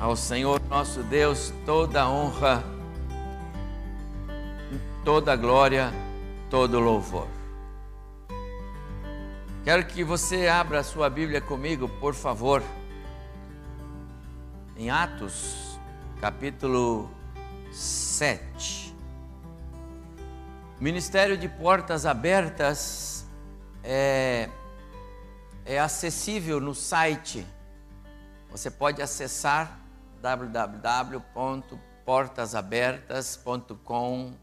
Ao Senhor nosso Deus toda honra, toda glória, todo louvor. Quero que você abra a sua Bíblia comigo, por favor, em Atos, capítulo 7. Ministério de Portas Abertas é, é acessível no site. Você pode acessar www.portasabertas.com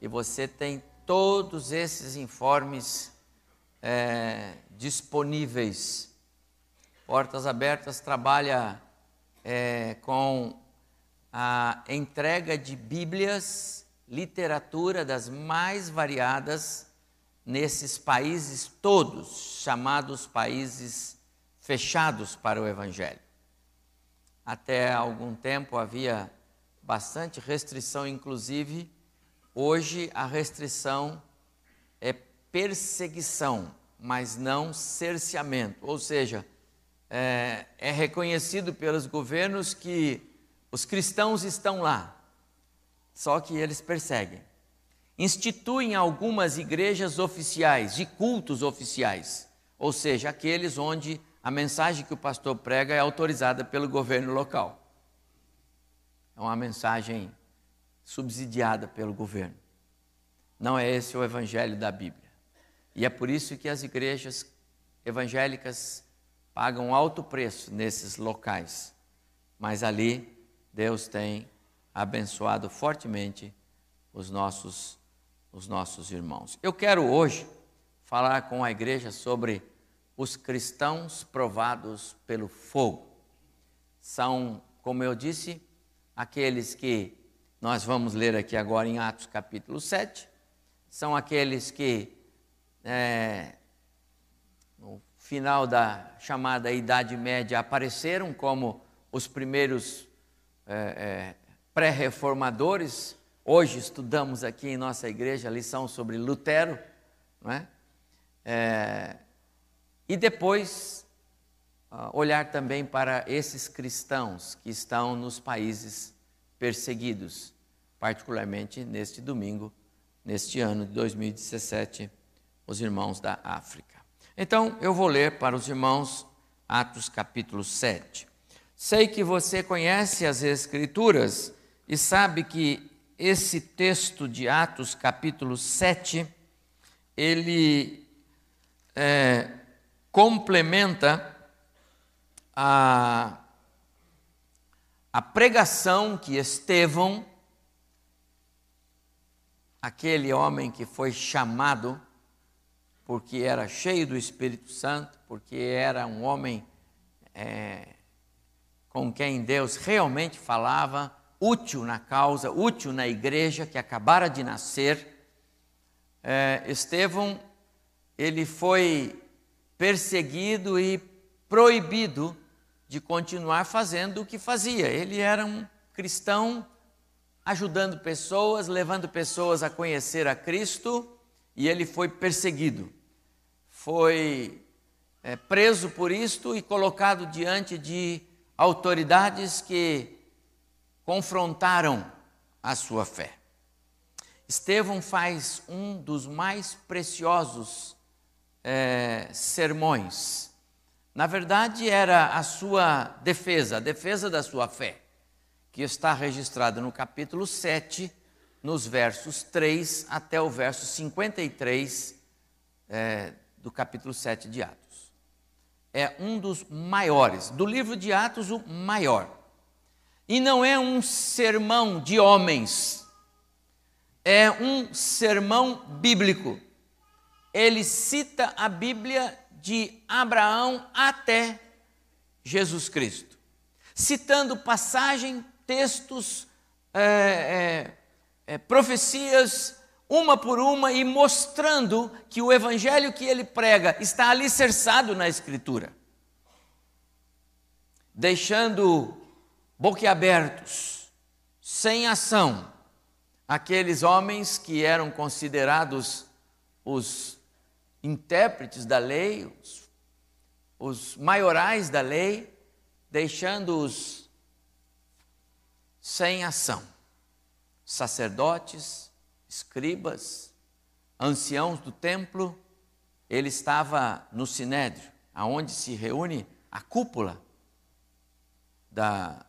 e você tem todos esses informes é, disponíveis. Portas Abertas trabalha é, com a entrega de Bíblias, literatura das mais variadas nesses países todos, chamados países fechados para o Evangelho. Até algum tempo havia bastante restrição, inclusive, hoje a restrição é perseguição, mas não cerceamento. Ou seja, é, é reconhecido pelos governos que os cristãos estão lá, só que eles perseguem. Instituem algumas igrejas oficiais, de cultos oficiais, ou seja, aqueles onde a mensagem que o pastor prega é autorizada pelo governo local. É uma mensagem subsidiada pelo governo. Não é esse o evangelho da Bíblia. E é por isso que as igrejas evangélicas pagam alto preço nesses locais. Mas ali Deus tem abençoado fortemente os nossos os nossos irmãos. Eu quero hoje falar com a igreja sobre os cristãos provados pelo fogo. São, como eu disse, aqueles que nós vamos ler aqui agora em Atos capítulo 7, são aqueles que, é, no final da chamada Idade Média, apareceram como os primeiros é, é, pré-reformadores. Hoje estudamos aqui em nossa igreja a lição sobre Lutero, não é? é e depois, uh, olhar também para esses cristãos que estão nos países perseguidos, particularmente neste domingo, neste ano de 2017, os irmãos da África. Então, eu vou ler para os irmãos Atos capítulo 7. Sei que você conhece as Escrituras e sabe que esse texto de Atos capítulo 7, ele é, complementa a, a pregação que Estevão, aquele homem que foi chamado porque era cheio do Espírito Santo, porque era um homem é, com quem Deus realmente falava, útil na causa, útil na igreja que acabara de nascer. É, Estevão, ele foi perseguido e proibido de continuar fazendo o que fazia. Ele era um cristão ajudando pessoas, levando pessoas a conhecer a Cristo, e ele foi perseguido. Foi é, preso por isto e colocado diante de autoridades que confrontaram a sua fé. Estevão faz um dos mais preciosos é, sermões. Na verdade, era a sua defesa, a defesa da sua fé, que está registrada no capítulo 7, nos versos 3 até o verso 53 é, do capítulo 7 de Atos. É um dos maiores, do livro de Atos, o maior. E não é um sermão de homens, é um sermão bíblico ele cita a Bíblia de Abraão até Jesus Cristo, citando passagem, textos, é, é, é, profecias, uma por uma, e mostrando que o evangelho que ele prega está alicerçado na Escritura, deixando boquiabertos, sem ação, aqueles homens que eram considerados os intérpretes da lei, os, os maiorais da lei, deixando-os sem ação. Sacerdotes, escribas, anciãos do templo, ele estava no sinédrio, aonde se reúne a cúpula da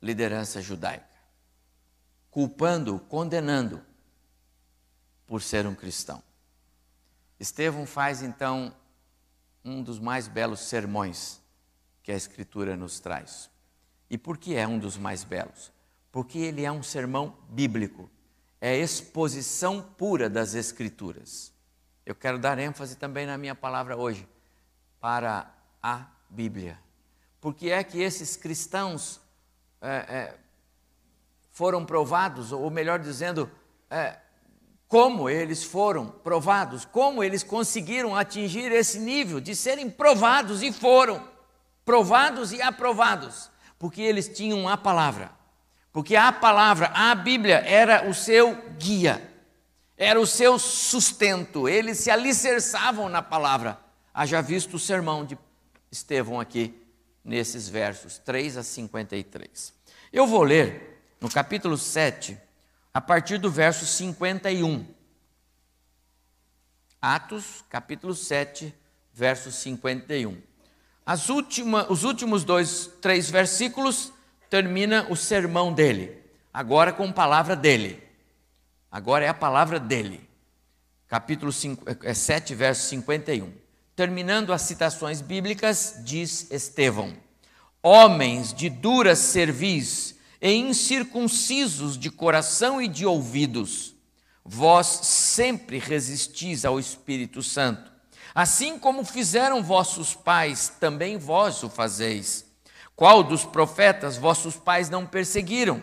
liderança judaica, culpando, condenando por ser um cristão. Estevão faz então um dos mais belos sermões que a Escritura nos traz. E por que é um dos mais belos? Porque ele é um sermão bíblico, é exposição pura das Escrituras. Eu quero dar ênfase também na minha palavra hoje para a Bíblia. Porque é que esses cristãos é, é, foram provados, ou melhor dizendo, é, como eles foram provados, como eles conseguiram atingir esse nível de serem provados e foram provados e aprovados, porque eles tinham a palavra. Porque a palavra, a Bíblia era o seu guia, era o seu sustento, eles se alicerçavam na palavra. Haja visto o sermão de Estevão aqui, nesses versos 3 a 53. Eu vou ler no capítulo 7, a partir do verso 51. Atos, capítulo 7, verso 51. As última, os últimos dois, três versículos termina o sermão dele, agora com a palavra dele. Agora é a palavra dele. Capítulo 5, é 7, verso 51. Terminando as citações bíblicas, diz Estevão: Homens de dura cerviz e incircuncisos de coração e de ouvidos, vós sempre resistis ao Espírito Santo. Assim como fizeram vossos pais, também vós o fazeis. Qual dos profetas vossos pais não perseguiram?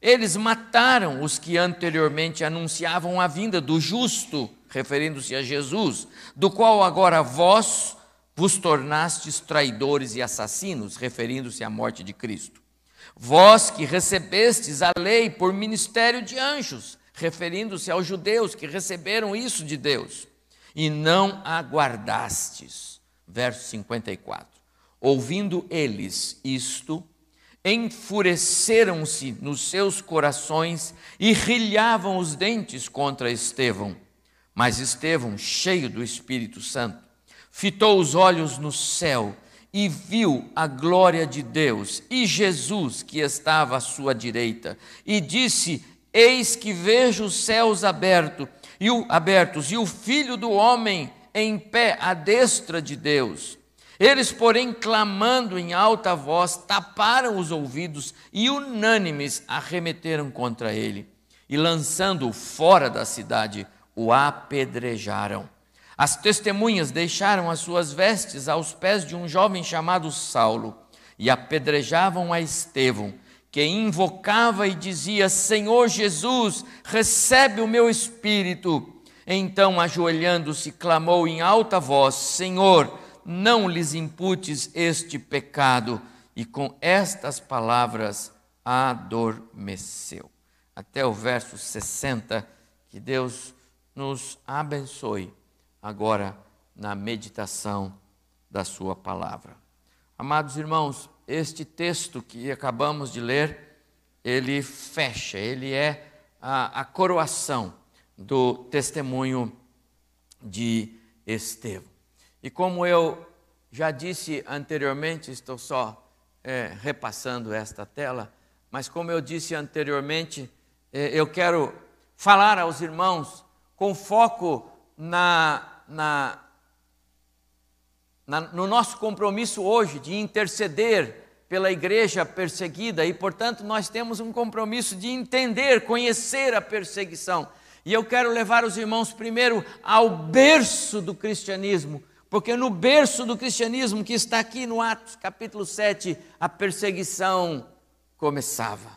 Eles mataram os que anteriormente anunciavam a vinda do justo, referindo-se a Jesus, do qual agora vós vos tornastes traidores e assassinos, referindo-se à morte de Cristo. Vós que recebestes a lei por ministério de anjos, referindo-se aos judeus que receberam isso de Deus, e não aguardastes. Verso 54. Ouvindo eles isto, enfureceram-se nos seus corações e rilhavam os dentes contra Estevão. Mas Estevão, cheio do Espírito Santo, fitou os olhos no céu e viu a glória de Deus e Jesus que estava à sua direita, e disse: Eis que vejo os céus abertos e o, abertos e o Filho do homem em pé à destra de Deus. Eles, porém, clamando em alta voz, taparam os ouvidos e unânimes arremeteram contra ele, e lançando-o fora da cidade, o apedrejaram. As testemunhas deixaram as suas vestes aos pés de um jovem chamado Saulo e apedrejavam a Estevão, que invocava e dizia: Senhor Jesus, recebe o meu espírito. Então, ajoelhando-se, clamou em alta voz: Senhor, não lhes imputes este pecado. E com estas palavras adormeceu. Até o verso 60, que Deus nos abençoe agora na meditação da Sua palavra. Amados irmãos, este texto que acabamos de ler, ele fecha, ele é a, a coroação do testemunho de Estevão. E como eu já disse anteriormente, estou só é, repassando esta tela, mas como eu disse anteriormente, é, eu quero falar aos irmãos com foco na na, na, no nosso compromisso hoje de interceder pela igreja perseguida e, portanto, nós temos um compromisso de entender, conhecer a perseguição. E eu quero levar os irmãos primeiro ao berço do cristianismo, porque no berço do cristianismo que está aqui no Atos capítulo 7, a perseguição começava.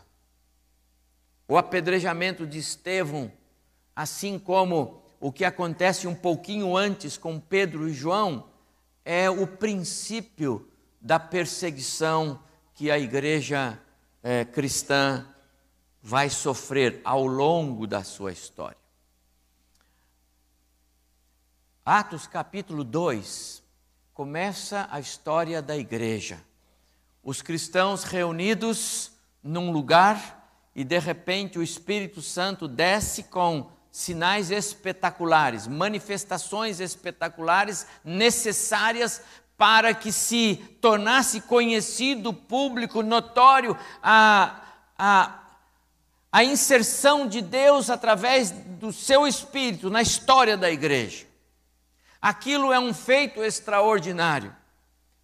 O apedrejamento de Estevão, assim como o que acontece um pouquinho antes com Pedro e João é o princípio da perseguição que a igreja é, cristã vai sofrer ao longo da sua história. Atos capítulo 2 começa a história da igreja. Os cristãos reunidos num lugar e de repente o Espírito Santo desce com sinais espetaculares, manifestações espetaculares necessárias para que se tornasse conhecido, público, notório a, a, a inserção de Deus através do seu Espírito na história da igreja. Aquilo é um feito extraordinário,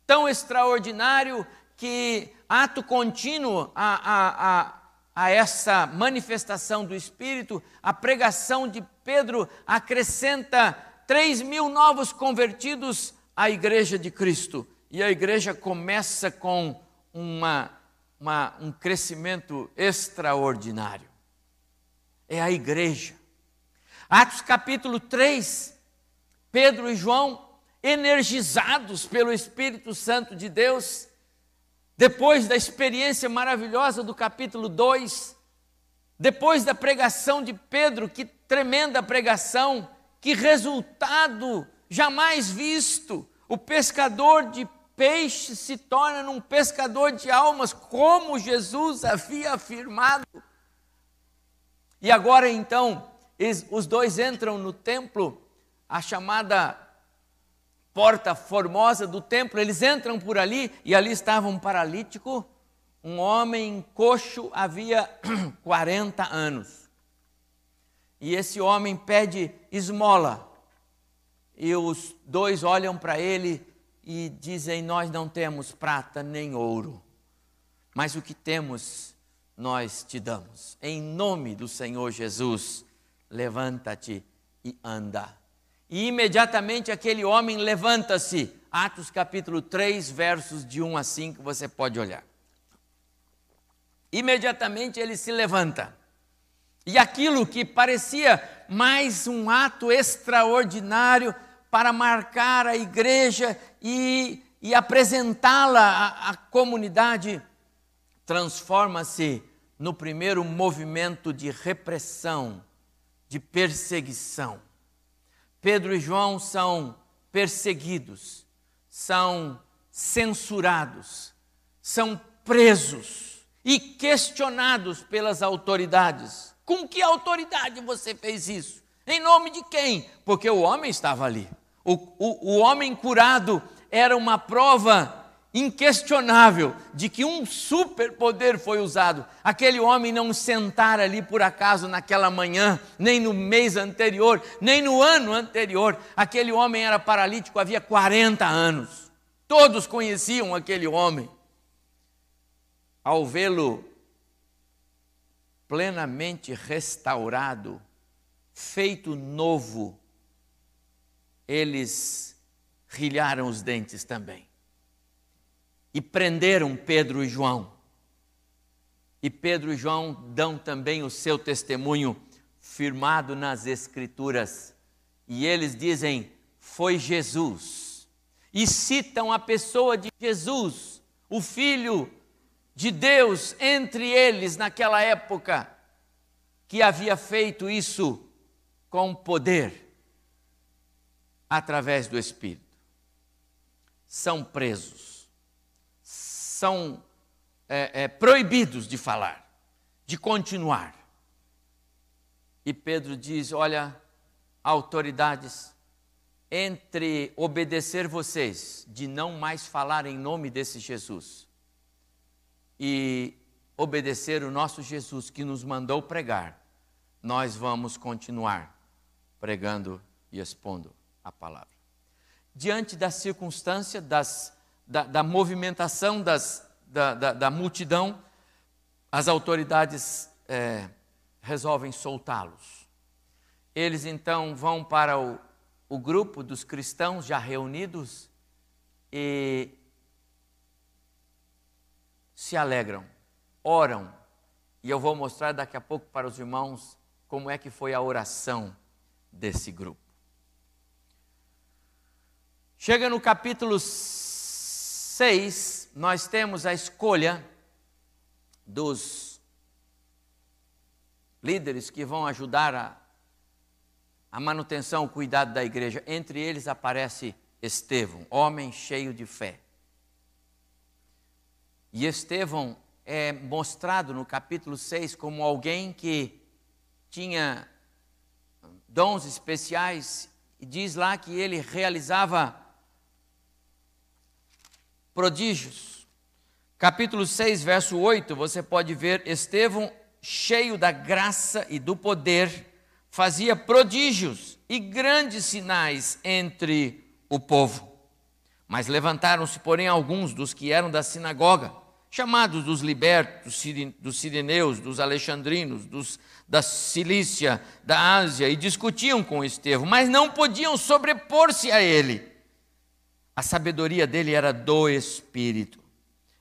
tão extraordinário que ato contínuo a, a, a, a essa manifestação do Espírito, a pregação de Pedro acrescenta 3 mil novos convertidos à igreja de Cristo. E a igreja começa com uma, uma, um crescimento extraordinário. É a igreja. Atos capítulo 3, Pedro e João, energizados pelo Espírito Santo de Deus, depois da experiência maravilhosa do capítulo 2, depois da pregação de Pedro, que tremenda pregação, que resultado jamais visto. O pescador de peixe se torna um pescador de almas, como Jesus havia afirmado. E agora então, os dois entram no templo, a chamada porta formosa do templo, eles entram por ali e ali estava um paralítico, um homem coxo, havia 40 anos. E esse homem pede esmola. E os dois olham para ele e dizem: Nós não temos prata nem ouro, mas o que temos nós te damos. Em nome do Senhor Jesus, levanta-te e anda. E imediatamente aquele homem levanta-se. Atos capítulo 3, versos de 1 a 5, você pode olhar. Imediatamente ele se levanta. E aquilo que parecia mais um ato extraordinário para marcar a igreja e, e apresentá-la à, à comunidade, transforma-se no primeiro movimento de repressão, de perseguição. Pedro e João são perseguidos, são censurados, são presos e questionados pelas autoridades. Com que autoridade você fez isso? Em nome de quem? Porque o homem estava ali. O, o, o homem curado era uma prova inquestionável de que um superpoder foi usado. Aquele homem não sentara ali por acaso naquela manhã, nem no mês anterior, nem no ano anterior. Aquele homem era paralítico havia 40 anos. Todos conheciam aquele homem. Ao vê-lo plenamente restaurado, feito novo, eles rilharam os dentes também e prenderam Pedro e João. E Pedro e João dão também o seu testemunho firmado nas Escrituras. E eles dizem: foi Jesus. E citam a pessoa de Jesus, o Filho de Deus, entre eles naquela época, que havia feito isso com poder, através do Espírito. São presos são é, é, proibidos de falar, de continuar. E Pedro diz: Olha, autoridades, entre obedecer vocês, de não mais falar em nome desse Jesus, e obedecer o nosso Jesus que nos mandou pregar, nós vamos continuar pregando e expondo a palavra. Diante da circunstância das da, da movimentação das, da, da, da, multidão, as autoridades é, resolvem soltá-los. Eles então vão para o, o grupo dos cristãos já reunidos e se alegram, oram. E eu vou mostrar daqui a pouco para os irmãos como é que foi a oração desse grupo. Chega no capítulo 6, nós temos a escolha dos líderes que vão ajudar a, a manutenção, o cuidado da igreja. Entre eles aparece Estevão, homem cheio de fé. E Estevão é mostrado no capítulo 6 como alguém que tinha dons especiais, e diz lá que ele realizava prodígios. Capítulo 6, verso 8, você pode ver Estevão, cheio da graça e do poder, fazia prodígios e grandes sinais entre o povo. Mas levantaram-se, porém, alguns dos que eram da sinagoga, chamados dos libertos, dos sirineus, dos alexandrinos, dos, da Cilícia, da Ásia, e discutiam com Estevão, mas não podiam sobrepor-se a ele. A sabedoria dele era do Espírito.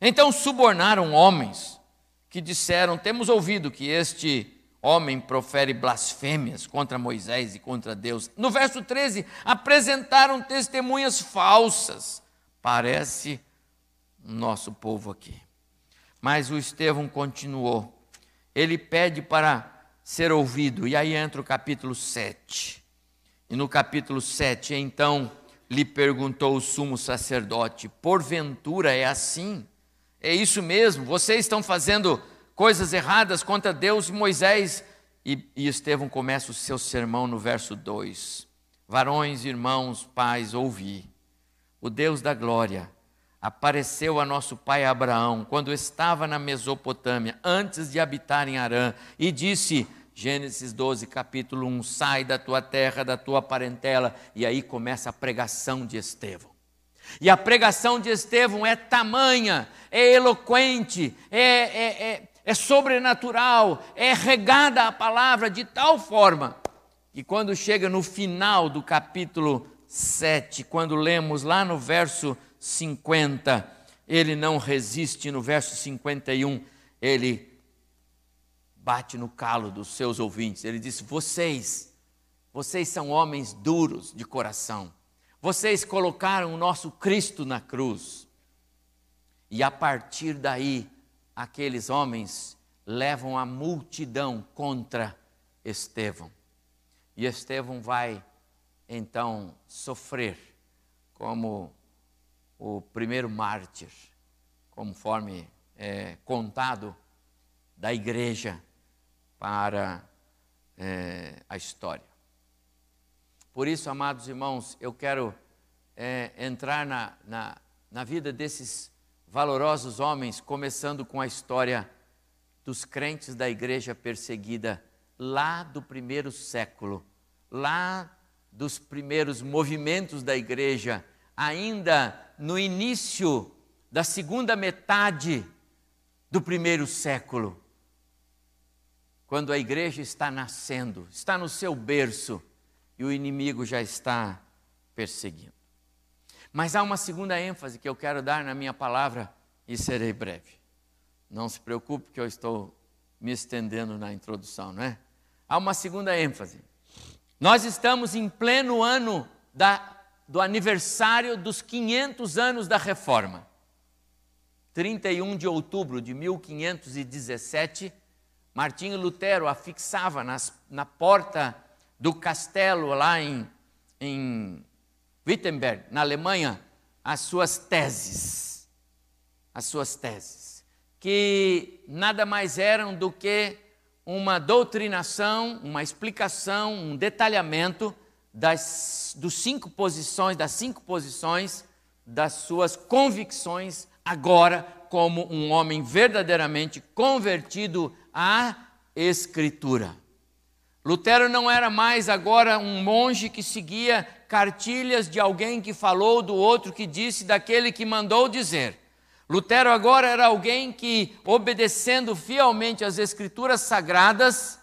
Então subornaram homens que disseram: Temos ouvido que este homem profere blasfêmias contra Moisés e contra Deus. No verso 13, apresentaram testemunhas falsas. Parece nosso povo aqui. Mas o Estevão continuou. Ele pede para ser ouvido. E aí entra o capítulo 7. E no capítulo 7, então, lhe perguntou o sumo sacerdote: Porventura é assim? É isso mesmo? Vocês estão fazendo coisas erradas contra Deus e Moisés. E, e Estevão começa o seu sermão no verso 2: Varões, irmãos, pais, ouvi. O Deus da glória apareceu a nosso pai Abraão quando estava na Mesopotâmia, antes de habitar em Arã, e disse: Gênesis 12, capítulo 1: Sai da tua terra, da tua parentela. E aí começa a pregação de Estevão. E a pregação de Estevão é tamanha, é eloquente, é, é, é, é sobrenatural, é regada a palavra de tal forma que quando chega no final do capítulo 7, quando lemos lá no verso 50, ele não resiste, no verso 51, ele bate no calo dos seus ouvintes. Ele diz: Vocês, vocês são homens duros de coração. Vocês colocaram o nosso Cristo na cruz. E a partir daí, aqueles homens levam a multidão contra Estevão. E Estevão vai então sofrer como o primeiro mártir, conforme é contado da igreja para é, a história. Por isso, amados irmãos, eu quero é, entrar na, na, na vida desses valorosos homens, começando com a história dos crentes da igreja perseguida lá do primeiro século, lá dos primeiros movimentos da igreja, ainda no início da segunda metade do primeiro século quando a igreja está nascendo, está no seu berço e o inimigo já está perseguindo. Mas há uma segunda ênfase que eu quero dar na minha palavra e serei breve. Não se preocupe que eu estou me estendendo na introdução, não é? Há uma segunda ênfase. Nós estamos em pleno ano da, do aniversário dos 500 anos da Reforma. 31 de outubro de 1517 Martinho Lutero afixava nas, na porta do castelo lá em, em Wittenberg, na Alemanha, as suas teses. As suas teses. Que nada mais eram do que uma doutrinação, uma explicação, um detalhamento das dos cinco posições, das cinco posições das suas convicções agora como um homem verdadeiramente convertido à Escritura. Lutero não era mais agora um monge que seguia cartilhas de alguém que falou, do outro que disse, daquele que mandou dizer. Lutero agora era alguém que, obedecendo fielmente às Escrituras sagradas,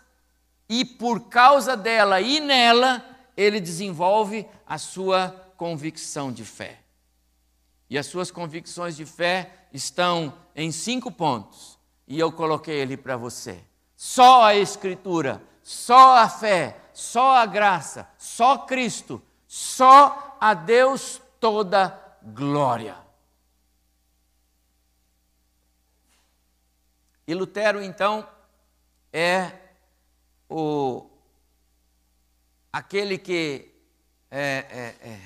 e por causa dela e nela, ele desenvolve a sua convicção de fé. E as suas convicções de fé estão em cinco pontos e eu coloquei ele para você. Só a Escritura, só a fé, só a graça, só Cristo, só a Deus toda glória. E Lutero, então, é o, aquele que é, é, é,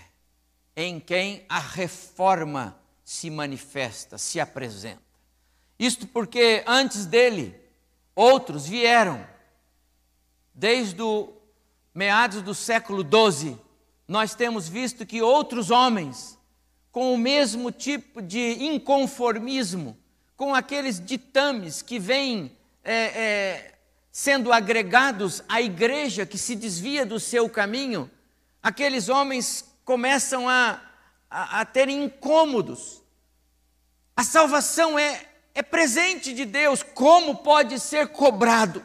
em quem a reforma se manifesta, se apresenta. Isto porque antes dele, outros vieram. Desde o meados do século XII, nós temos visto que outros homens, com o mesmo tipo de inconformismo, com aqueles ditames que vêm é, é, sendo agregados à igreja que se desvia do seu caminho, aqueles homens começam a, a, a ter incômodos. A salvação é, é presente de Deus, como pode ser cobrado?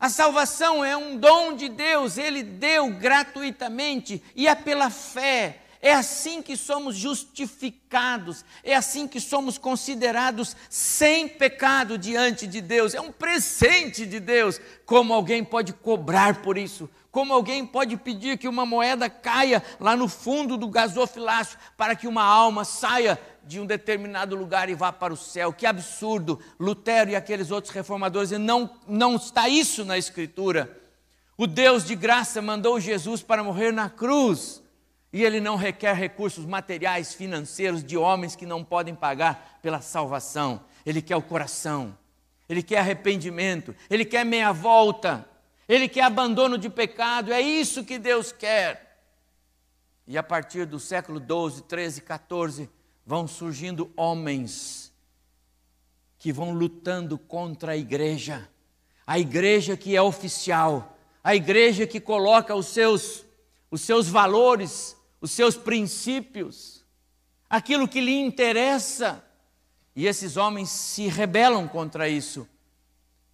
A salvação é um dom de Deus, Ele deu gratuitamente e é pela fé. É assim que somos justificados, é assim que somos considerados sem pecado diante de Deus. É um presente de Deus. Como alguém pode cobrar por isso? Como alguém pode pedir que uma moeda caia lá no fundo do gasofilácio para que uma alma saia de um determinado lugar e vá para o céu. Que absurdo! Lutero e aqueles outros reformadores, não, não está isso na Escritura. O Deus de graça mandou Jesus para morrer na cruz. E ele não requer recursos materiais, financeiros de homens que não podem pagar pela salvação. Ele quer o coração, ele quer arrependimento, ele quer meia volta, ele quer abandono de pecado. É isso que Deus quer. E a partir do século 12, 13, 14, vão surgindo homens que vão lutando contra a igreja, a igreja que é oficial, a igreja que coloca os seus, os seus valores, os seus princípios, aquilo que lhe interessa. E esses homens se rebelam contra isso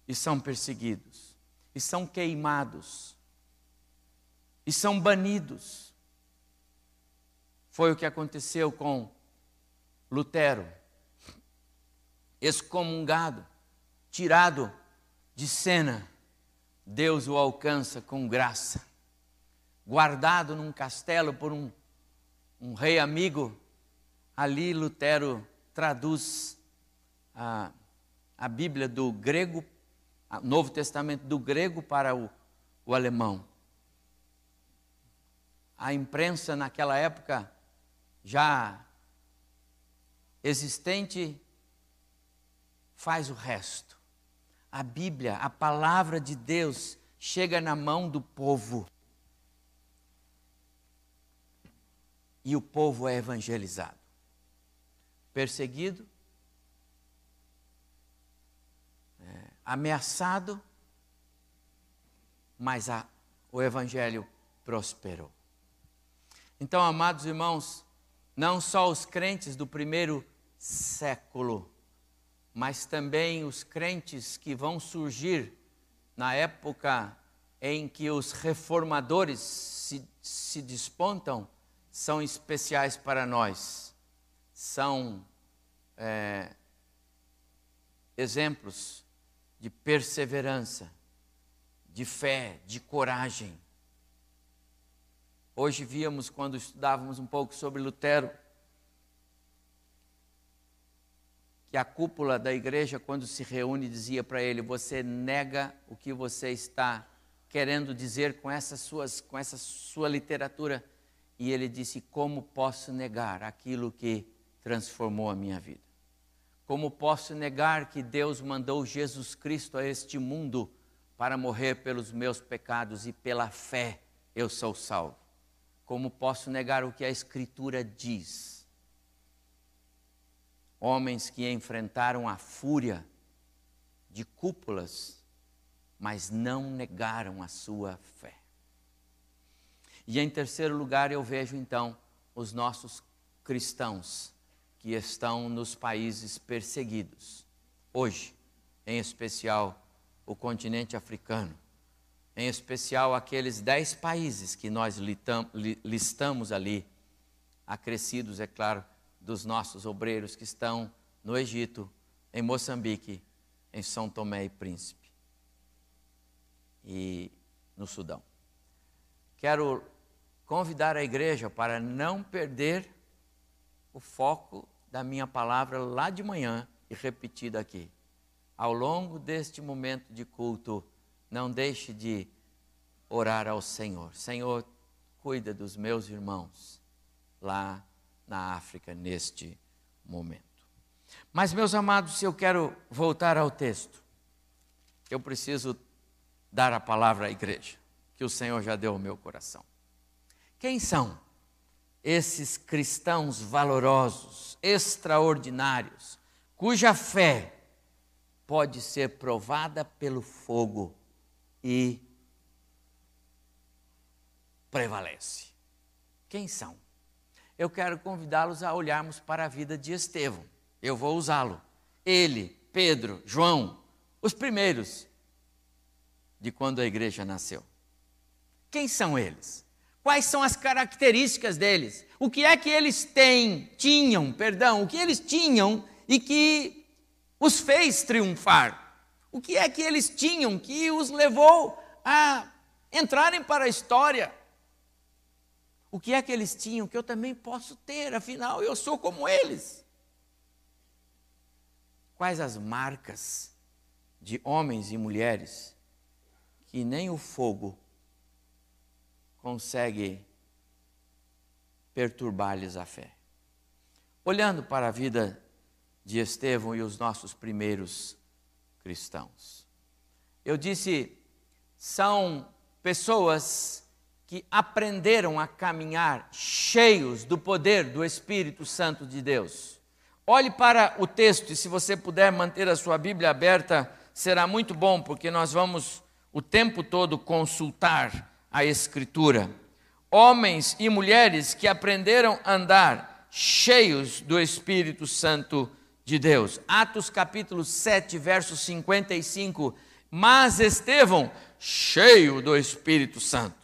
e são perseguidos, e são queimados, e são banidos. Foi o que aconteceu com Lutero, excomungado, tirado de cena, Deus o alcança com graça. Guardado num castelo por um, um rei amigo, ali Lutero traduz a, a Bíblia do grego, o Novo Testamento do grego para o, o alemão. A imprensa naquela época já existente faz o resto. A Bíblia, a palavra de Deus, chega na mão do povo. E o povo é evangelizado. Perseguido, é, ameaçado, mas a, o evangelho prosperou. Então, amados irmãos, não só os crentes do primeiro século, mas também os crentes que vão surgir na época em que os reformadores se, se despontam, são especiais para nós. São é, exemplos de perseverança, de fé, de coragem. Hoje víamos, quando estudávamos um pouco sobre Lutero, que a cúpula da igreja, quando se reúne, dizia para ele: Você nega o que você está querendo dizer com, essas suas, com essa sua literatura. E ele disse: Como posso negar aquilo que transformou a minha vida? Como posso negar que Deus mandou Jesus Cristo a este mundo para morrer pelos meus pecados e pela fé eu sou salvo? Como posso negar o que a Escritura diz? Homens que enfrentaram a fúria de cúpulas, mas não negaram a sua fé. E em terceiro lugar, eu vejo então os nossos cristãos que estão nos países perseguidos, hoje, em especial o continente africano, em especial aqueles dez países que nós listamos ali, acrescidos, é claro, dos nossos obreiros que estão no Egito, em Moçambique, em São Tomé e Príncipe e no Sudão. Quero convidar a igreja para não perder o foco da minha palavra lá de manhã e repetida aqui. Ao longo deste momento de culto, não deixe de orar ao Senhor. Senhor, cuida dos meus irmãos lá na África neste momento. Mas, meus amados, se eu quero voltar ao texto, eu preciso dar a palavra à igreja, que o Senhor já deu ao meu coração. Quem são esses cristãos valorosos, extraordinários, cuja fé pode ser provada pelo fogo e prevalece? Quem são? Eu quero convidá-los a olharmos para a vida de Estevão. Eu vou usá-lo. Ele, Pedro, João, os primeiros de quando a igreja nasceu. Quem são eles? Quais são as características deles? O que é que eles têm, tinham, perdão, o que eles tinham e que os fez triunfar? O que é que eles tinham que os levou a entrarem para a história? O que é que eles tinham que eu também posso ter, afinal eu sou como eles? Quais as marcas de homens e mulheres que nem o fogo consegue perturbar-lhes a fé. Olhando para a vida de Estevão e os nossos primeiros cristãos. Eu disse, são pessoas que aprenderam a caminhar cheios do poder do Espírito Santo de Deus. Olhe para o texto e, se você puder manter a sua Bíblia aberta, será muito bom, porque nós vamos o tempo todo consultar a Escritura. Homens e mulheres que aprenderam a andar cheios do Espírito Santo de Deus. Atos capítulo 7, verso 55. Mas Estevão, cheio do Espírito Santo.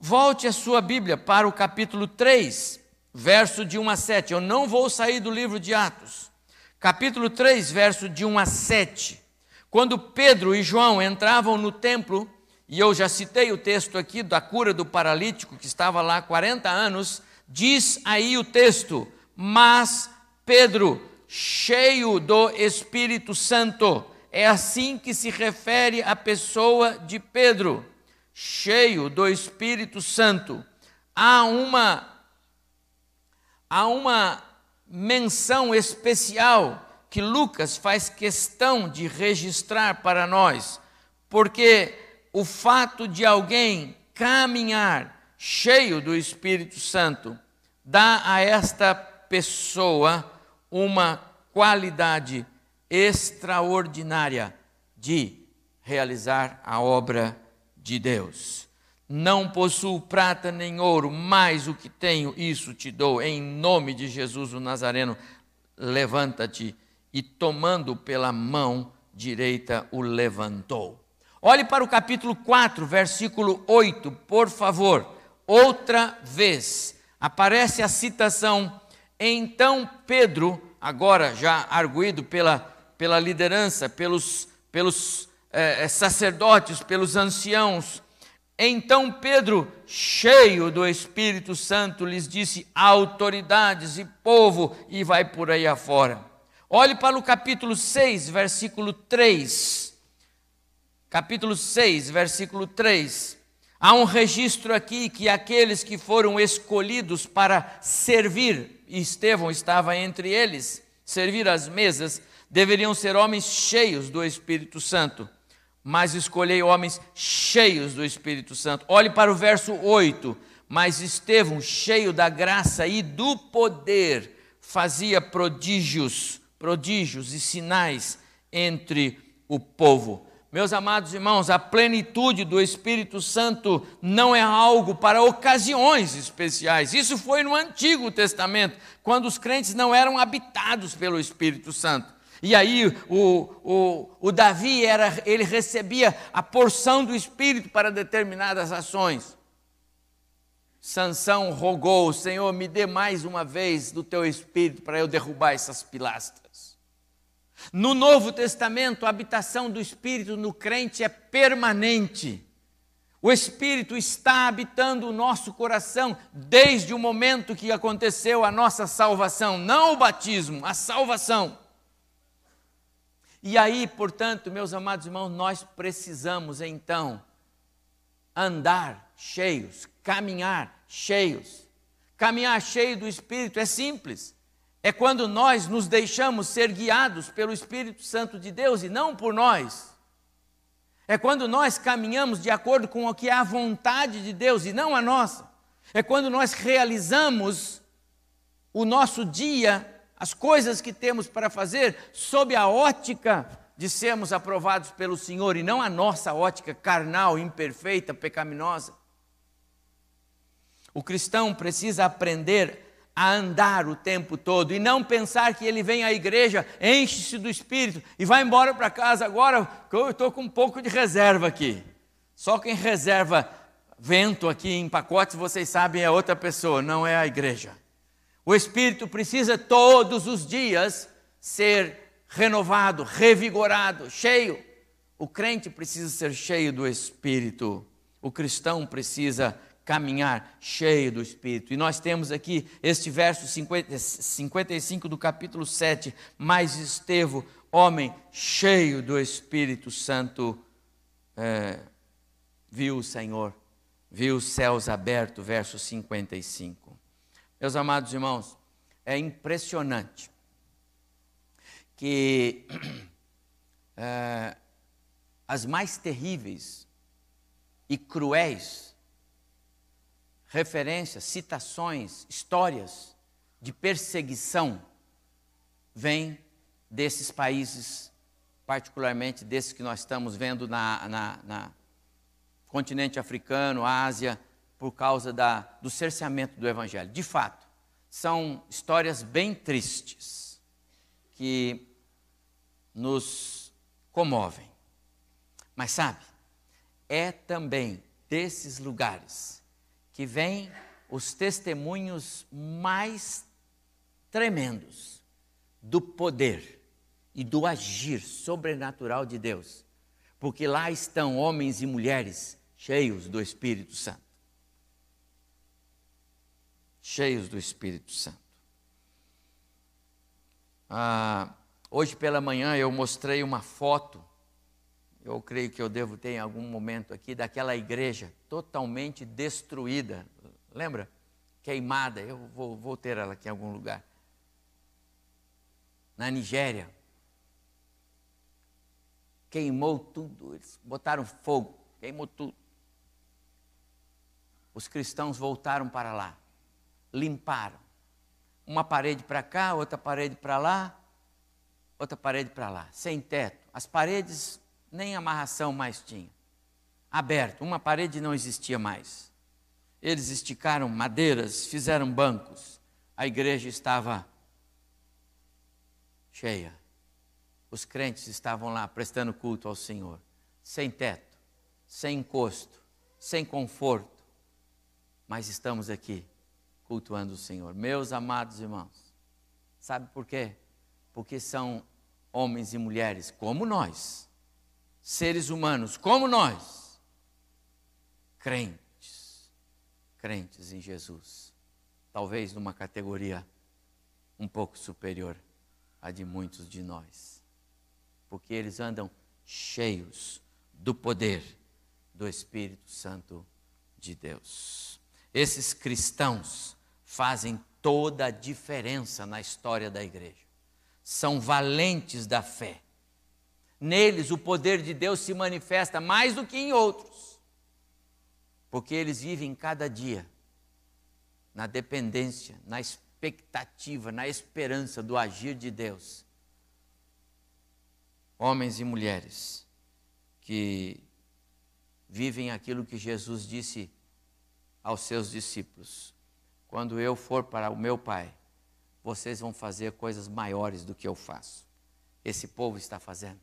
Volte a sua Bíblia para o capítulo 3, verso de 1 a 7. Eu não vou sair do livro de Atos. Capítulo 3, verso de 1 a 7. Quando Pedro e João entravam no templo, e eu já citei o texto aqui da cura do paralítico que estava lá há 40 anos, diz aí o texto: Mas Pedro, cheio do Espírito Santo, é assim que se refere a pessoa de Pedro, cheio do Espírito Santo. Há uma há uma menção especial que Lucas faz questão de registrar para nós, porque o fato de alguém caminhar cheio do Espírito Santo dá a esta pessoa uma qualidade extraordinária de realizar a obra de Deus. Não possuo prata nem ouro, mas o que tenho, isso te dou. Em nome de Jesus o Nazareno, levanta-te e, tomando pela mão direita, o levantou. Olhe para o capítulo 4, versículo 8, por favor. Outra vez aparece a citação. Então Pedro, agora já arguído pela, pela liderança, pelos, pelos eh, sacerdotes, pelos anciãos, então Pedro, cheio do Espírito Santo, lhes disse: autoridades e povo, e vai por aí afora. Olhe para o capítulo 6, versículo 3. Capítulo 6, versículo 3. Há um registro aqui que aqueles que foram escolhidos para servir, e Estevão estava entre eles, servir as mesas, deveriam ser homens cheios do Espírito Santo. Mas escolhei homens cheios do Espírito Santo. Olhe para o verso 8. Mas Estevão, cheio da graça e do poder, fazia prodígios prodígios e sinais entre o povo. Meus amados irmãos, a plenitude do Espírito Santo não é algo para ocasiões especiais. Isso foi no Antigo Testamento, quando os crentes não eram habitados pelo Espírito Santo. E aí o, o, o Davi era, ele recebia a porção do Espírito para determinadas ações. Sansão rogou, Senhor, me dê mais uma vez do teu Espírito para eu derrubar essas pilastras. No Novo Testamento, a habitação do Espírito no crente é permanente. O Espírito está habitando o nosso coração desde o momento que aconteceu a nossa salvação, não o batismo, a salvação. E aí, portanto, meus amados irmãos, nós precisamos então andar cheios, caminhar cheios. Caminhar cheio do Espírito é simples é quando nós nos deixamos ser guiados pelo Espírito Santo de Deus e não por nós. É quando nós caminhamos de acordo com o que é a vontade de Deus e não a nossa. É quando nós realizamos o nosso dia, as coisas que temos para fazer, sob a ótica de sermos aprovados pelo Senhor e não a nossa ótica carnal, imperfeita, pecaminosa. O cristão precisa aprender a andar o tempo todo e não pensar que ele vem à igreja, enche-se do Espírito e vai embora para casa agora, que eu estou com um pouco de reserva aqui. Só quem reserva vento aqui em pacotes, vocês sabem, é outra pessoa, não é a igreja. O Espírito precisa todos os dias ser renovado, revigorado, cheio. O crente precisa ser cheio do Espírito. O cristão precisa caminhar cheio do Espírito. E nós temos aqui este verso 50, 55 do capítulo 7, mais Estevão, homem cheio do Espírito Santo, é, viu o Senhor, viu os céus abertos, verso 55. Meus amados irmãos, é impressionante que é, as mais terríveis e cruéis referências, citações, histórias de perseguição vêm desses países, particularmente desses que nós estamos vendo na, na, na continente africano, Ásia, por causa da, do cerceamento do Evangelho. De fato, são histórias bem tristes que nos comovem. Mas sabe, é também desses lugares que vem os testemunhos mais tremendos do poder e do agir sobrenatural de Deus, porque lá estão homens e mulheres cheios do Espírito Santo. Cheios do Espírito Santo. Ah, hoje pela manhã eu mostrei uma foto eu creio que eu devo ter em algum momento aqui, daquela igreja totalmente destruída. Lembra? Queimada. Eu vou, vou ter ela aqui em algum lugar. Na Nigéria. Queimou tudo. Eles botaram fogo. Queimou tudo. Os cristãos voltaram para lá. Limparam. Uma parede para cá, outra parede para lá, outra parede para lá. Sem teto. As paredes nem amarração mais tinha. Aberto, uma parede não existia mais. Eles esticaram madeiras, fizeram bancos. A igreja estava cheia. Os crentes estavam lá prestando culto ao Senhor, sem teto, sem encosto, sem conforto. Mas estamos aqui cultuando o Senhor. Meus amados irmãos, sabe por quê? Porque são homens e mulheres como nós seres humanos como nós, crentes, crentes em Jesus, talvez numa categoria um pouco superior à de muitos de nós, porque eles andam cheios do poder do Espírito Santo de Deus. Esses cristãos fazem toda a diferença na história da igreja. São valentes da fé Neles o poder de Deus se manifesta mais do que em outros, porque eles vivem cada dia na dependência, na expectativa, na esperança do agir de Deus. Homens e mulheres que vivem aquilo que Jesus disse aos seus discípulos: quando eu for para o meu Pai, vocês vão fazer coisas maiores do que eu faço. Esse povo está fazendo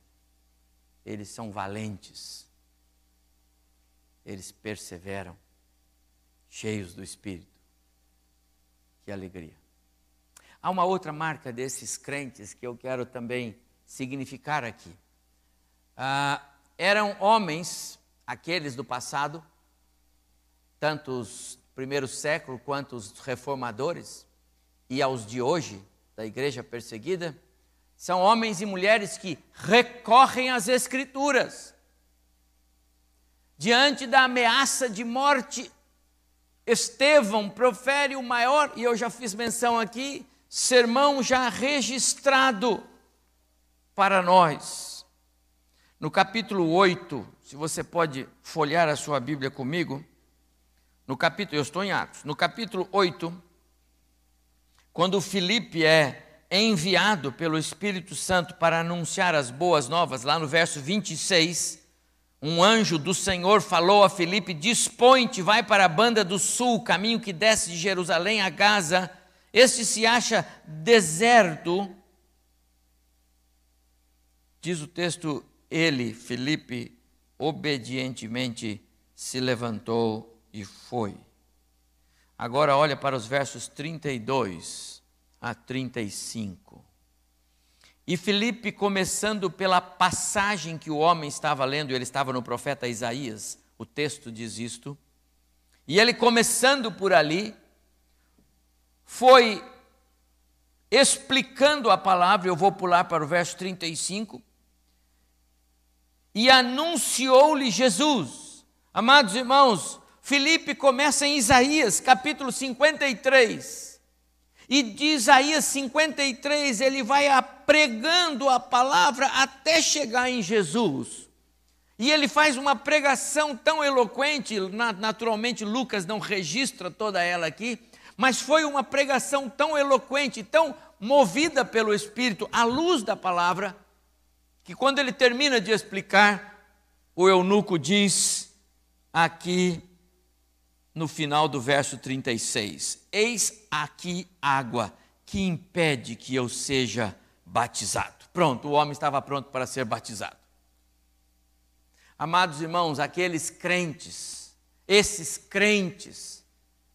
eles são valentes, eles perseveram, cheios do Espírito. Que alegria. Há uma outra marca desses crentes que eu quero também significar aqui. Ah, eram homens, aqueles do passado, tanto os primeiros séculos quanto os reformadores, e aos de hoje, da igreja perseguida, são homens e mulheres que recorrem às Escrituras. Diante da ameaça de morte, Estevão profere o maior, e eu já fiz menção aqui, sermão já registrado para nós. No capítulo 8, se você pode folhear a sua Bíblia comigo, no capítulo, eu estou em Atos, no capítulo 8, quando Filipe é enviado pelo Espírito Santo para anunciar as boas novas, lá no verso 26, um anjo do Senhor falou a Filipe: Dispõe-te, vai para a banda do sul, caminho que desce de Jerusalém a Gaza. Este se acha deserto. Diz o texto: Ele, Filipe, obedientemente se levantou e foi. Agora olha para os versos 32 a 35. E Filipe, começando pela passagem que o homem estava lendo, ele estava no profeta Isaías, o texto diz isto, e ele começando por ali, foi explicando a palavra, eu vou pular para o verso 35, e anunciou-lhe Jesus. Amados irmãos, Filipe começa em Isaías, capítulo 53. E de Isaías 53, ele vai pregando a palavra até chegar em Jesus. E ele faz uma pregação tão eloquente, naturalmente Lucas não registra toda ela aqui, mas foi uma pregação tão eloquente, tão movida pelo Espírito, à luz da palavra, que quando ele termina de explicar, o eunuco diz: aqui no final do verso 36: Eis aqui água que impede que eu seja batizado. Pronto, o homem estava pronto para ser batizado. Amados irmãos, aqueles crentes, esses crentes,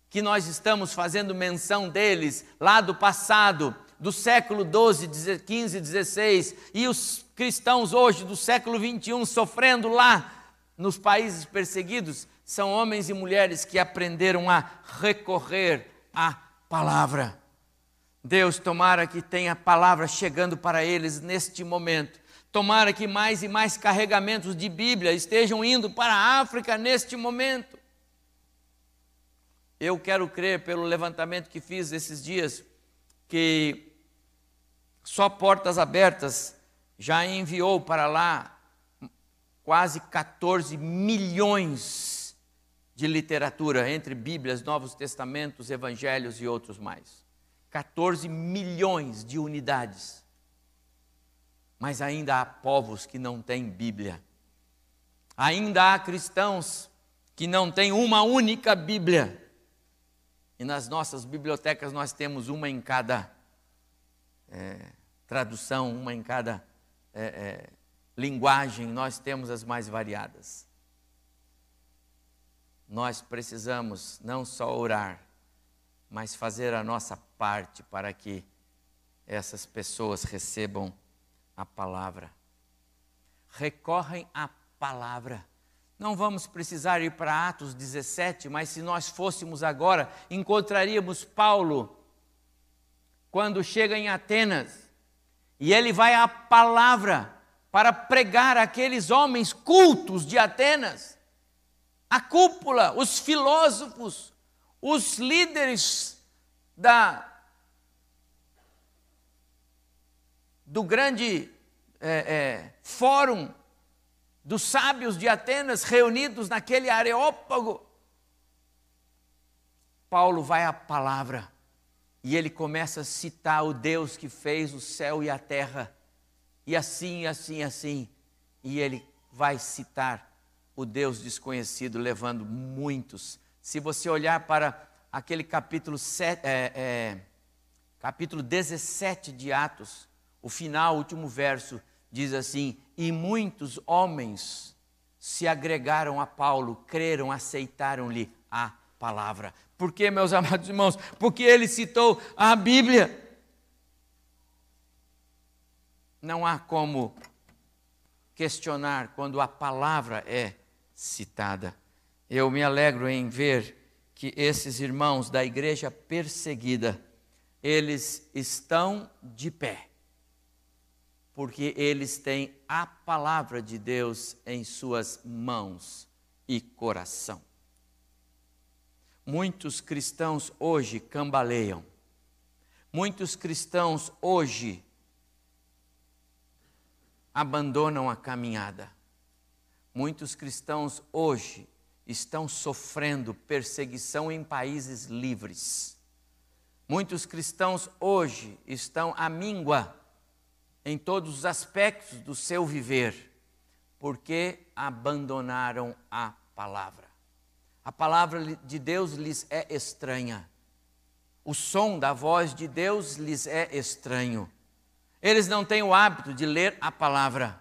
que nós estamos fazendo menção deles lá do passado, do século 12, 15, 16, e os cristãos hoje do século 21 sofrendo lá nos países perseguidos, são homens e mulheres que aprenderam a recorrer à palavra. Deus, tomara que tenha palavra chegando para eles neste momento. Tomara que mais e mais carregamentos de Bíblia estejam indo para a África neste momento. Eu quero crer, pelo levantamento que fiz esses dias, que só Portas Abertas já enviou para lá quase 14 milhões de literatura, entre Bíblias, Novos Testamentos, Evangelhos e outros mais. 14 milhões de unidades. Mas ainda há povos que não têm Bíblia. Ainda há cristãos que não têm uma única Bíblia. E nas nossas bibliotecas nós temos uma em cada é, tradução, uma em cada é, é, linguagem, nós temos as mais variadas nós precisamos não só orar, mas fazer a nossa parte para que essas pessoas recebam a palavra. Recorrem à palavra. Não vamos precisar ir para Atos 17, mas se nós fôssemos agora, encontraríamos Paulo quando chega em Atenas e ele vai à palavra para pregar aqueles homens cultos de Atenas a cúpula, os filósofos, os líderes da do grande é, é, fórum dos sábios de Atenas reunidos naquele areópago. Paulo vai à palavra e ele começa a citar o Deus que fez o céu e a terra, e assim, assim, assim, e ele vai citar o Deus desconhecido levando muitos. Se você olhar para aquele capítulo, 7, é, é, capítulo 17 de Atos, o final, o último verso, diz assim: E muitos homens se agregaram a Paulo, creram, aceitaram-lhe a palavra. Por que, meus amados irmãos? Porque ele citou a Bíblia. Não há como questionar quando a palavra é citada. Eu me alegro em ver que esses irmãos da igreja perseguida, eles estão de pé, porque eles têm a palavra de Deus em suas mãos e coração. Muitos cristãos hoje cambaleiam, Muitos cristãos hoje abandonam a caminhada. Muitos cristãos hoje estão sofrendo perseguição em países livres. Muitos cristãos hoje estão à míngua em todos os aspectos do seu viver, porque abandonaram a palavra. A palavra de Deus lhes é estranha. O som da voz de Deus lhes é estranho. Eles não têm o hábito de ler a palavra,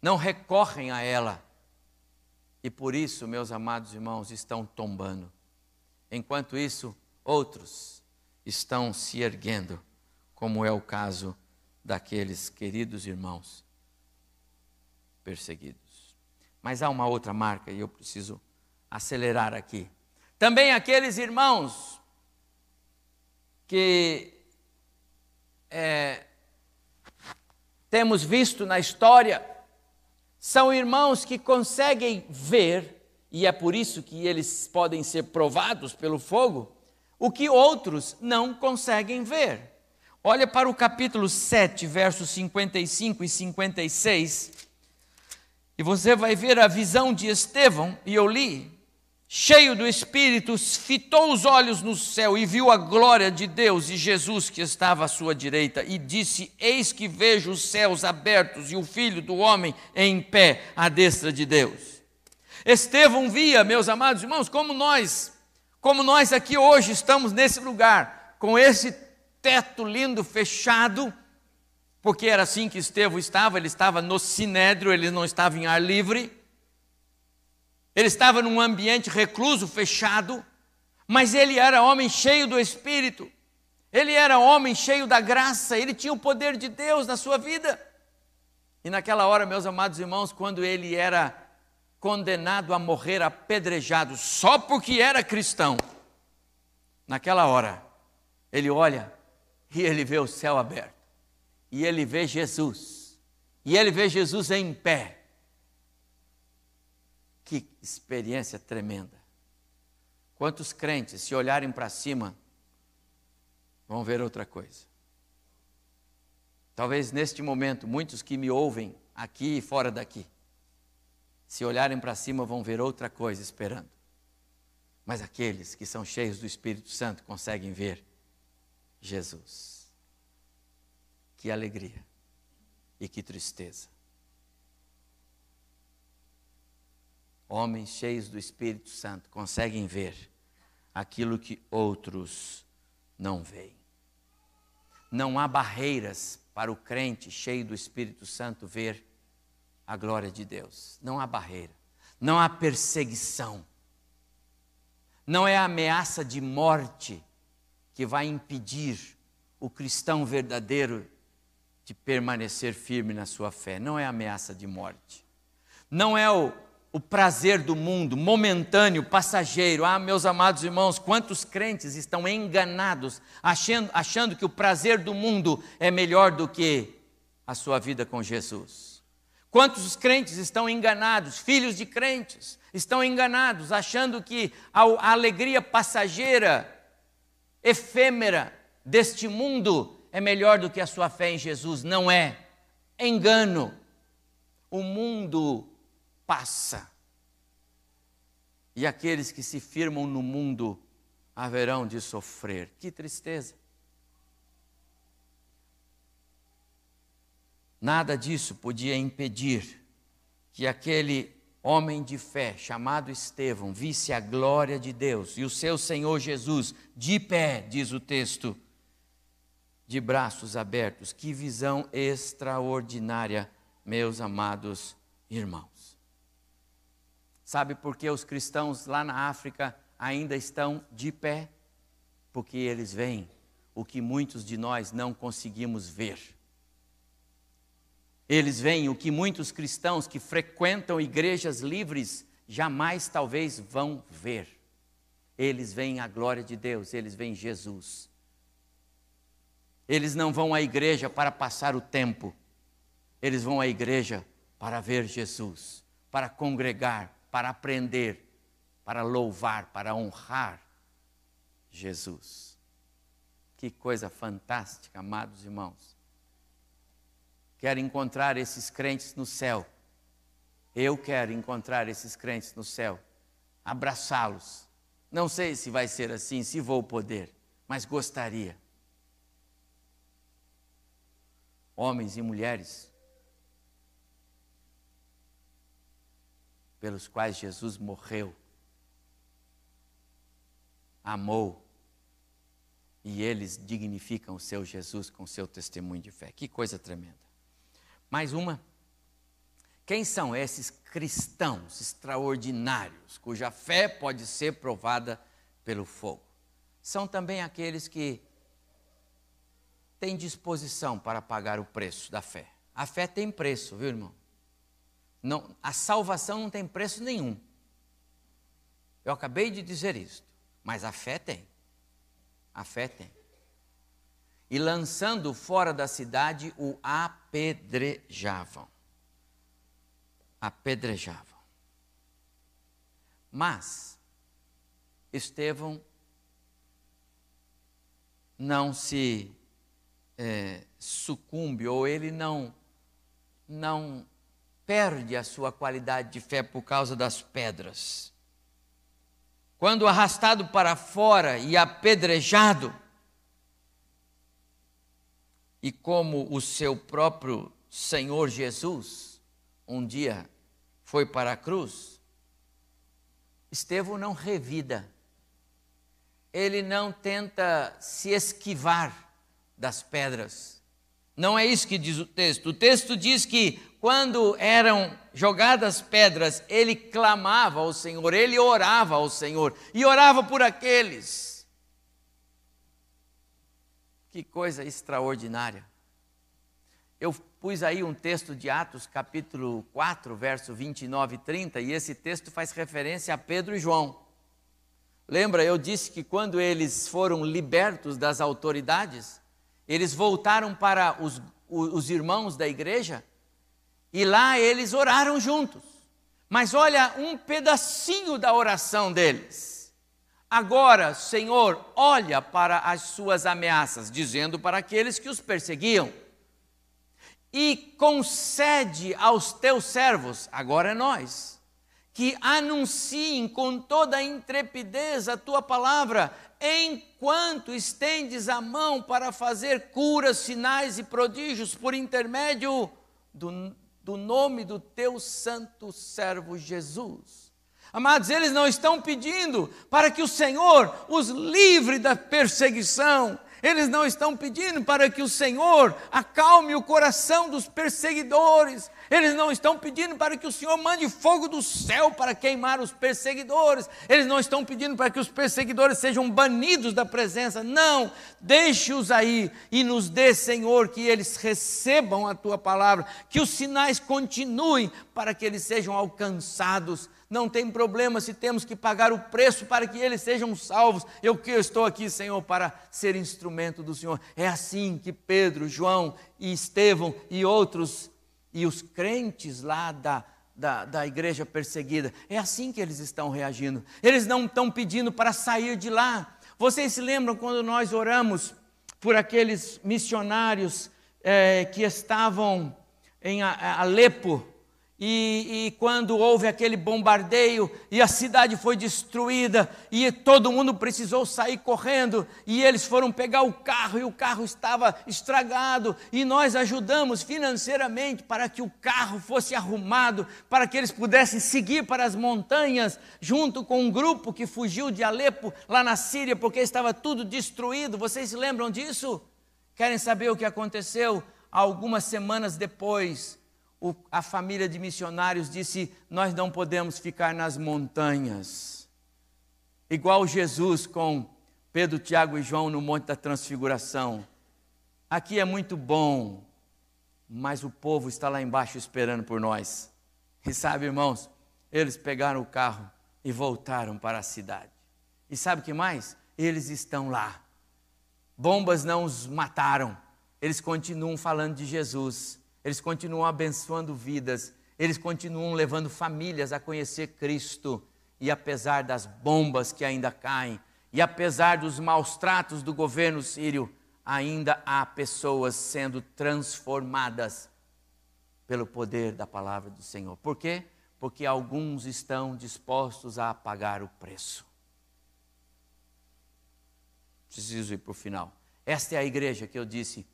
não recorrem a ela. E por isso, meus amados irmãos, estão tombando. Enquanto isso, outros estão se erguendo, como é o caso daqueles queridos irmãos perseguidos. Mas há uma outra marca e eu preciso acelerar aqui. Também aqueles irmãos que é, temos visto na história são irmãos que conseguem ver, e é por isso que eles podem ser provados pelo fogo, o que outros não conseguem ver. Olha para o capítulo 7, versos 55 e 56, e você vai ver a visão de Estevão, e eu li cheio do Espírito, fitou os olhos no céu e viu a glória de Deus e Jesus que estava à sua direita, e disse: Eis que vejo os céus abertos e o filho do homem em pé à destra de Deus. Estevão via, meus amados irmãos, como nós, como nós aqui hoje estamos nesse lugar, com esse teto lindo fechado, porque era assim que Estevão estava, ele estava no sinédrio, ele não estava em ar livre ele estava num ambiente recluso, fechado, mas ele era homem cheio do Espírito, ele era homem cheio da graça, ele tinha o poder de Deus na sua vida. E naquela hora, meus amados irmãos, quando ele era condenado a morrer apedrejado só porque era cristão, naquela hora, ele olha e ele vê o céu aberto, e ele vê Jesus, e ele vê Jesus em pé que experiência tremenda. Quantos crentes, se olharem para cima, vão ver outra coisa. Talvez neste momento, muitos que me ouvem aqui e fora daqui, se olharem para cima, vão ver outra coisa esperando. Mas aqueles que são cheios do Espírito Santo conseguem ver Jesus. Que alegria e que tristeza. Homens cheios do Espírito Santo conseguem ver aquilo que outros não veem. Não há barreiras para o crente cheio do Espírito Santo ver a glória de Deus. Não há barreira. Não há perseguição. Não é a ameaça de morte que vai impedir o cristão verdadeiro de permanecer firme na sua fé. Não é ameaça de morte. Não é o o prazer do mundo, momentâneo, passageiro. Ah, meus amados irmãos, quantos crentes estão enganados, achando, achando que o prazer do mundo é melhor do que a sua vida com Jesus. Quantos crentes estão enganados, filhos de crentes, estão enganados, achando que a, a alegria passageira, efêmera deste mundo é melhor do que a sua fé em Jesus. Não é. Engano. O mundo passa. E aqueles que se firmam no mundo haverão de sofrer. Que tristeza. Nada disso podia impedir que aquele homem de fé chamado Estevão visse a glória de Deus e o seu Senhor Jesus de pé, diz o texto, de braços abertos. Que visão extraordinária, meus amados irmãos. Sabe por que os cristãos lá na África ainda estão de pé? Porque eles veem o que muitos de nós não conseguimos ver. Eles veem o que muitos cristãos que frequentam igrejas livres jamais talvez vão ver. Eles veem a glória de Deus, eles veem Jesus. Eles não vão à igreja para passar o tempo, eles vão à igreja para ver Jesus, para congregar, para aprender, para louvar, para honrar Jesus. Que coisa fantástica, amados irmãos. Quero encontrar esses crentes no céu. Eu quero encontrar esses crentes no céu, abraçá-los. Não sei se vai ser assim, se vou poder, mas gostaria. Homens e mulheres pelos quais Jesus morreu, amou, e eles dignificam o seu Jesus com seu testemunho de fé. Que coisa tremenda. Mais uma. Quem são esses cristãos extraordinários, cuja fé pode ser provada pelo fogo? São também aqueles que têm disposição para pagar o preço da fé. A fé tem preço, viu, irmão? Não, a salvação não tem preço nenhum. Eu acabei de dizer isto, mas a fé tem. A fé tem. E lançando fora da cidade, o apedrejavam. Apedrejavam. Mas Estevão não se é, sucumbe, ou ele não, não perde a sua qualidade de fé por causa das pedras. Quando arrastado para fora e apedrejado, e como o seu próprio Senhor Jesus um dia foi para a cruz, Estevão não revida, ele não tenta se esquivar das pedras. Não é isso que diz o texto. O texto diz que quando eram jogadas pedras, ele clamava ao Senhor, ele orava ao Senhor e orava por aqueles. Que coisa extraordinária. Eu pus aí um texto de Atos, capítulo 4, verso 29 e 30, e esse texto faz referência a Pedro e João. Lembra, eu disse que quando eles foram libertos das autoridades, eles voltaram para os, os irmãos da igreja e lá eles oraram juntos. Mas olha um pedacinho da oração deles. Agora, Senhor, olha para as suas ameaças, dizendo para aqueles que os perseguiam, e concede aos teus servos, agora é nós, que anunciem com toda a intrepidez a tua palavra, enquanto estendes a mão para fazer curas, sinais e prodígios por intermédio do do nome do teu santo servo Jesus. Amados, eles não estão pedindo para que o Senhor os livre da perseguição, eles não estão pedindo para que o Senhor acalme o coração dos perseguidores. Eles não estão pedindo para que o Senhor mande fogo do céu para queimar os perseguidores. Eles não estão pedindo para que os perseguidores sejam banidos da presença. Não, deixe-os aí e nos dê, Senhor, que eles recebam a tua palavra, que os sinais continuem para que eles sejam alcançados não tem problema se temos que pagar o preço para que eles sejam salvos. Eu que estou aqui, Senhor, para ser instrumento do Senhor. É assim que Pedro, João e Estevão e outros, e os crentes lá da, da, da igreja perseguida, é assim que eles estão reagindo. Eles não estão pedindo para sair de lá. Vocês se lembram quando nós oramos por aqueles missionários é, que estavam em Alepo? E, e, quando houve aquele bombardeio e a cidade foi destruída e todo mundo precisou sair correndo e eles foram pegar o carro e o carro estava estragado e nós ajudamos financeiramente para que o carro fosse arrumado para que eles pudessem seguir para as montanhas junto com um grupo que fugiu de Alepo lá na Síria porque estava tudo destruído. Vocês se lembram disso? Querem saber o que aconteceu? Algumas semanas depois, o, a família de missionários disse: Nós não podemos ficar nas montanhas. Igual Jesus com Pedro, Tiago e João no Monte da Transfiguração. Aqui é muito bom, mas o povo está lá embaixo esperando por nós. E sabe, irmãos, eles pegaram o carro e voltaram para a cidade. E sabe o que mais? Eles estão lá. Bombas não os mataram, eles continuam falando de Jesus eles continuam abençoando vidas, eles continuam levando famílias a conhecer Cristo. E apesar das bombas que ainda caem, E apesar dos maus tratos do governo sírio, ainda há pessoas sendo transformadas pelo poder da palavra do Senhor. Por quê? Porque alguns estão dispostos a pagar o preço. Preciso ir para o final. Esta é a igreja que eu disse.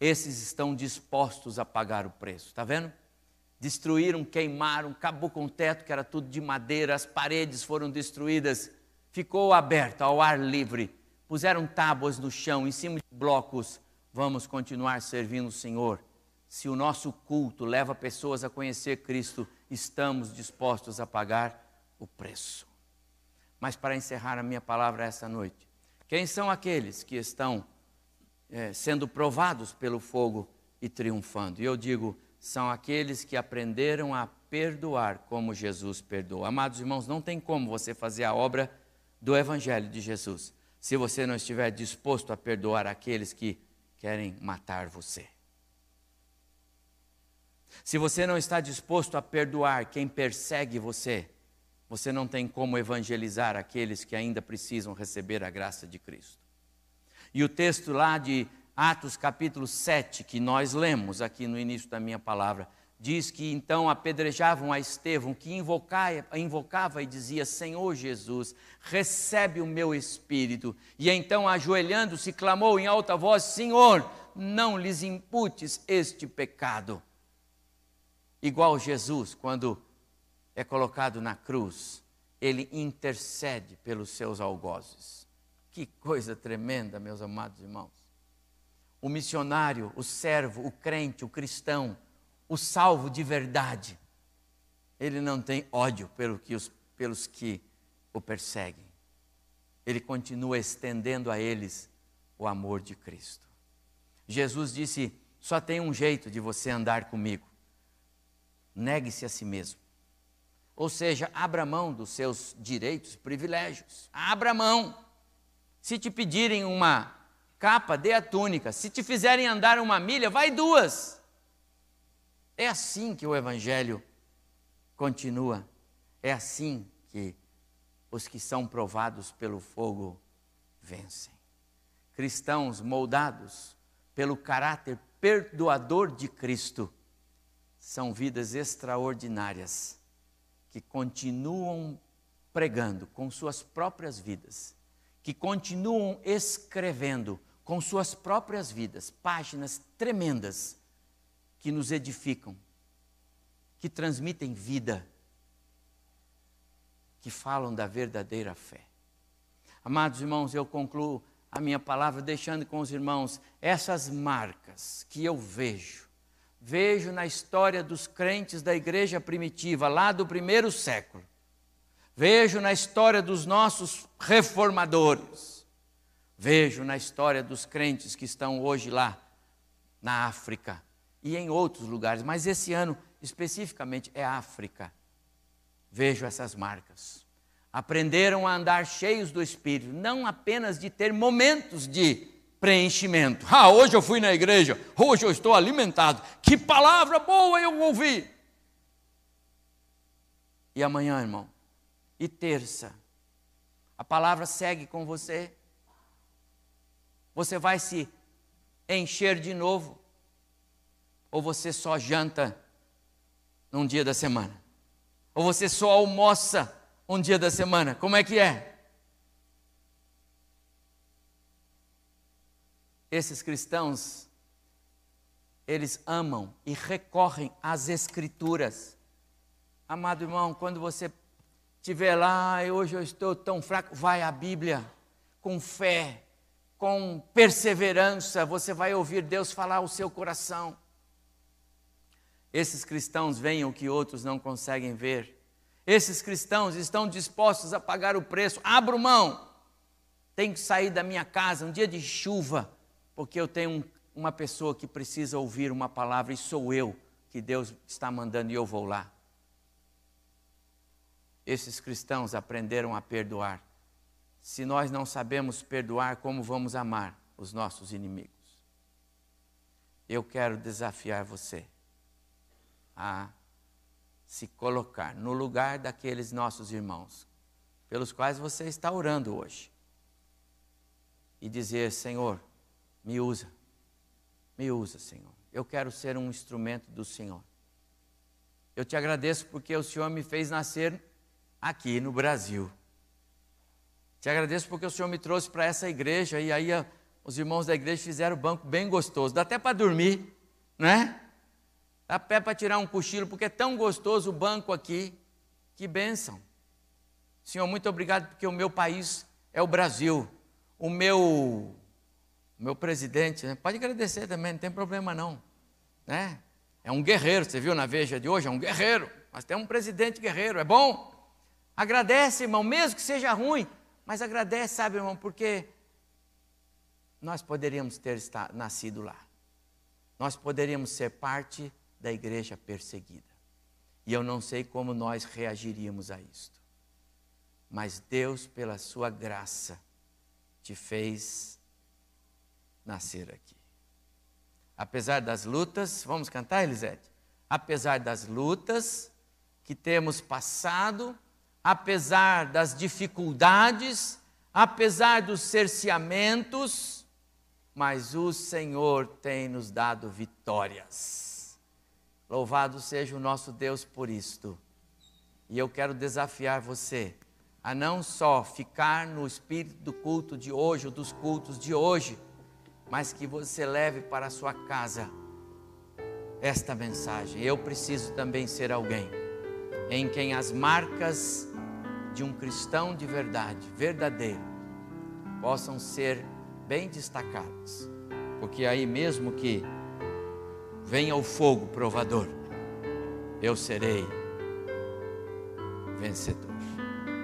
Esses estão dispostos a pagar o preço. Está vendo? Destruíram, queimaram, acabou com o teto, que era tudo de madeira, as paredes foram destruídas, ficou aberto ao ar livre. Puseram tábuas no chão, em cima de blocos. Vamos continuar servindo o Senhor. Se o nosso culto leva pessoas a conhecer Cristo, estamos dispostos a pagar o preço. Mas para encerrar a minha palavra esta noite, quem são aqueles que estão é, sendo provados pelo fogo e triunfando? E eu digo, são aqueles que aprenderam a perdoar como Jesus perdoou. Amados irmãos, não tem como você fazer a obra do Evangelho de Jesus se você não estiver disposto a perdoar aqueles que querem matar você. Se você não está disposto a perdoar quem persegue você, você não tem como evangelizar aqueles que ainda precisam receber a graça de Cristo. E o texto lá de Atos capítulo 7, que nós lemos aqui no início da minha palavra, diz que então apedrejavam a Estevão, que invocava, invocava e dizia: Senhor Jesus, recebe o meu espírito. E então, ajoelhando-se, clamou em alta voz: Senhor, não lhes imputes este pecado. Igual Jesus, quando é colocado na cruz, ele intercede pelos seus algozes. Que coisa tremenda, meus amados irmãos o missionário, o servo, o crente, o cristão, o salvo de verdade, ele não tem ódio pelo que os, pelos que o perseguem. Ele continua estendendo a eles o amor de Cristo. Jesus disse: só tem um jeito de você andar comigo. Negue-se a si mesmo. Ou seja, abra mão dos seus direitos, privilégios. Abra mão. Se te pedirem uma capa, dê a túnica. Se te fizerem andar uma milha, vai duas. É assim que o Evangelho continua. É assim que os que são provados pelo fogo vencem. Cristãos moldados pelo caráter perdoador de Cristo são vidas extraordinárias que continuam pregando com suas próprias vidas, que continuam escrevendo com suas próprias vidas, páginas tremendas que nos edificam, que transmitem vida, que falam da verdadeira fé. Amados irmãos, eu concluo a minha palavra deixando com os irmãos essas marcas que eu vejo. Vejo na história dos crentes da igreja primitiva, lá do primeiro século. Vejo na história dos nossos reformadores Vejo na história dos crentes que estão hoje lá na África e em outros lugares, mas esse ano especificamente é África. Vejo essas marcas. Aprenderam a andar cheios do Espírito, não apenas de ter momentos de preenchimento. Ah, hoje eu fui na igreja, hoje eu estou alimentado. Que palavra boa eu ouvi! E amanhã, irmão? E terça? A palavra segue com você? Você vai se encher de novo? Ou você só janta num dia da semana? Ou você só almoça um dia da semana? Como é que é? Esses cristãos, eles amam e recorrem às Escrituras. Amado irmão, quando você estiver lá, hoje eu estou tão fraco, vai à Bíblia com fé, com perseverança, você vai ouvir Deus falar ao seu coração. Esses cristãos veem o que outros não conseguem ver. Esses cristãos estão dispostos a pagar o preço. Abro mão. Tenho que sair da minha casa um dia de chuva, porque eu tenho um, uma pessoa que precisa ouvir uma palavra e sou eu que Deus está mandando e eu vou lá. Esses cristãos aprenderam a perdoar se nós não sabemos perdoar, como vamos amar os nossos inimigos? Eu quero desafiar você a se colocar no lugar daqueles nossos irmãos, pelos quais você está orando hoje. e dizer: Senhor, me usa, me usa, Senhor. Eu quero ser um instrumento do Senhor. Eu te agradeço porque o Senhor me fez nascer aqui no Brasil. Te agradeço porque o Senhor me trouxe para essa igreja e aí os irmãos da igreja fizeram o banco bem gostoso. Dá até para dormir, né? Dá pé para tirar um cochilo porque é tão gostoso o banco aqui. Que bênção. Senhor, muito obrigado porque o meu país é o Brasil. O meu meu presidente, né? pode agradecer também, não tem problema não, né? É um guerreiro, você viu na Veja de hoje, é um guerreiro, mas tem um presidente guerreiro, é bom. Agradece, irmão, mesmo que seja ruim, mas agradece, sabe, irmão, porque nós poderíamos ter nascido lá. Nós poderíamos ser parte da igreja perseguida. E eu não sei como nós reagiríamos a isto. Mas Deus, pela sua graça, te fez nascer aqui. Apesar das lutas, vamos cantar, Elisete? Apesar das lutas que temos passado, apesar das dificuldades, apesar dos cerceamentos, mas o Senhor tem nos dado vitórias. Louvado seja o nosso Deus por isto. E eu quero desafiar você a não só ficar no espírito do culto de hoje, ou dos cultos de hoje, mas que você leve para a sua casa esta mensagem. Eu preciso também ser alguém em quem as marcas de um cristão de verdade, verdadeiro, possam ser bem destacadas. Porque aí mesmo que venha o fogo provador, eu serei vencedor.